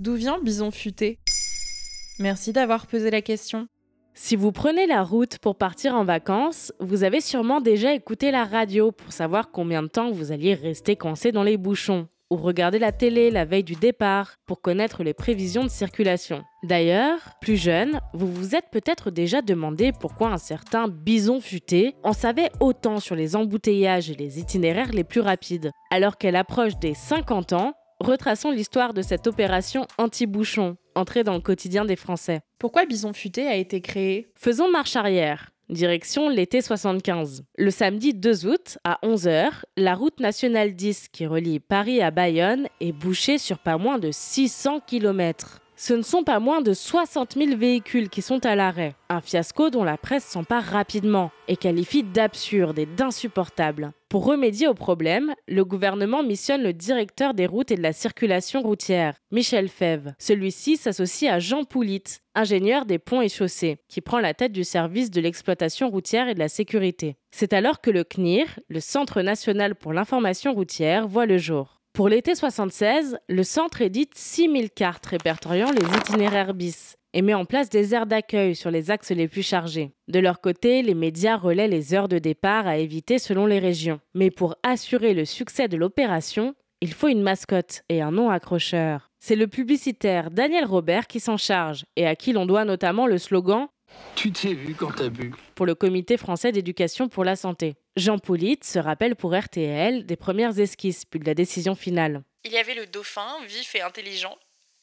D'où vient Bison Futé? Merci d'avoir posé la question. Si vous prenez la route pour partir en vacances, vous avez sûrement déjà écouté la radio pour savoir combien de temps vous alliez rester coincé dans les bouchons, ou regarder la télé la veille du départ pour connaître les prévisions de circulation. D'ailleurs, plus jeune, vous vous êtes peut-être déjà demandé pourquoi un certain bison futé en savait autant sur les embouteillages et les itinéraires les plus rapides. Alors qu'elle approche des 50 ans, retraçons l'histoire de cette opération anti-bouchon, entrée dans le quotidien des Français. Pourquoi Bison Futé a été créé? Faisons marche arrière. Direction l'été 75. Le samedi 2 août, à 11h, la route nationale 10 qui relie Paris à Bayonne est bouchée sur pas moins de 600 km. Ce ne sont pas moins de 60 000 véhicules qui sont à l'arrêt. Un fiasco dont la presse s'empare rapidement et qualifie d'absurde et d'insupportable. Pour remédier au problème, le gouvernement missionne le directeur des routes et de la circulation routière, Michel Fèvre. Celui-ci s'associe à Jean Poulit, ingénieur des ponts et chaussées, qui prend la tête du service de l'exploitation routière et de la sécurité. C'est alors que le CNIR, le Centre national pour l'information routière, voit le jour. Pour l'été 76, le centre édite 6000 cartes répertoriant les itinéraires bis et met en place des aires d'accueil sur les axes les plus chargés. De leur côté, les médias relaient les heures de départ à éviter selon les régions. Mais pour assurer le succès de l'opération, il faut une mascotte et un nom accrocheur. C'est le publicitaire Daniel Robert qui s'en charge et à qui l'on doit notamment le slogan Tu t'es vu quand t'as bu pour le Comité français d'éducation pour la santé. Jean Poulit se rappelle pour RTL des premières esquisses puis de la décision finale. Il y avait le dauphin, vif et intelligent,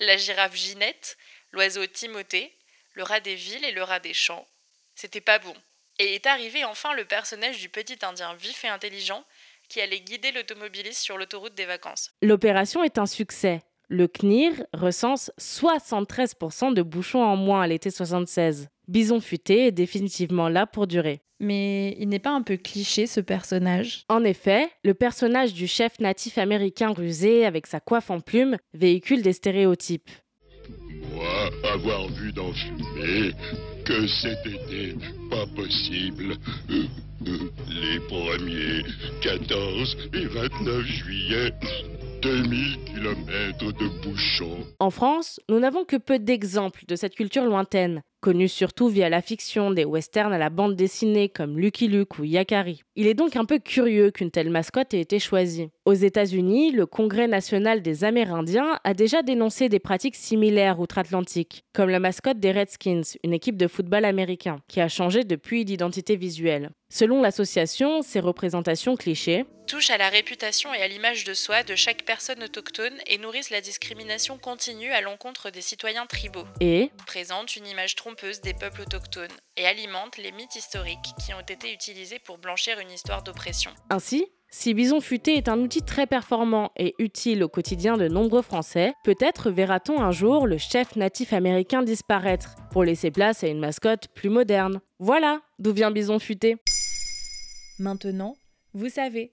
la girafe Ginette, l'oiseau Timothée, le rat des villes et le rat des champs. C'était pas bon. Et est arrivé enfin le personnage du petit indien vif et intelligent qui allait guider l'automobiliste sur l'autoroute des vacances. L'opération est un succès. Le CNIR recense 73% de bouchons en moins à l'été 76. Bison futé est définitivement là pour durer. Mais il n'est pas un peu cliché ce personnage? En effet, le personnage du chef natif américain rusé avec sa coiffe en plumes véhicule des stéréotypes. Moi, avoir vu d'en fumer, que c'était pas possible. Euh, euh, Les premiers 14 et 29 juillet, 2000 kilomètres de bouchons. En France, nous n'avons que peu d'exemples de cette culture lointaine, connue surtout via la fiction des westerns à la bande dessinée comme Lucky Luke ou Yakari. Il est donc un peu curieux qu'une telle mascotte ait été choisie. Aux États-Unis, le Congrès national des Amérindiens a déjà dénoncé des pratiques similaires outre-Atlantique, comme la mascotte des Redskins, une équipe de football américain, qui a changé depuis d'identité visuelle. Selon l'association, ces représentations clichés touchent à la réputation et à l'image de soi de chaque personne autochtone et nourrissent la discrimination continue à l'encontre des citoyens tribaux. et Présentent une image trompeuse des peuples autochtones et alimentent les mythes historiques qui ont été utilisés pour blanchir une histoire d'oppression. Ainsi, si Bison Futé est un outil très performant et utile au quotidien de nombreux Français, peut-être verra-t-on un jour le chef natif américain disparaître pour laisser place à une mascotte plus moderne. Voilà d'où vient Bison Futé. Maintenant, vous savez.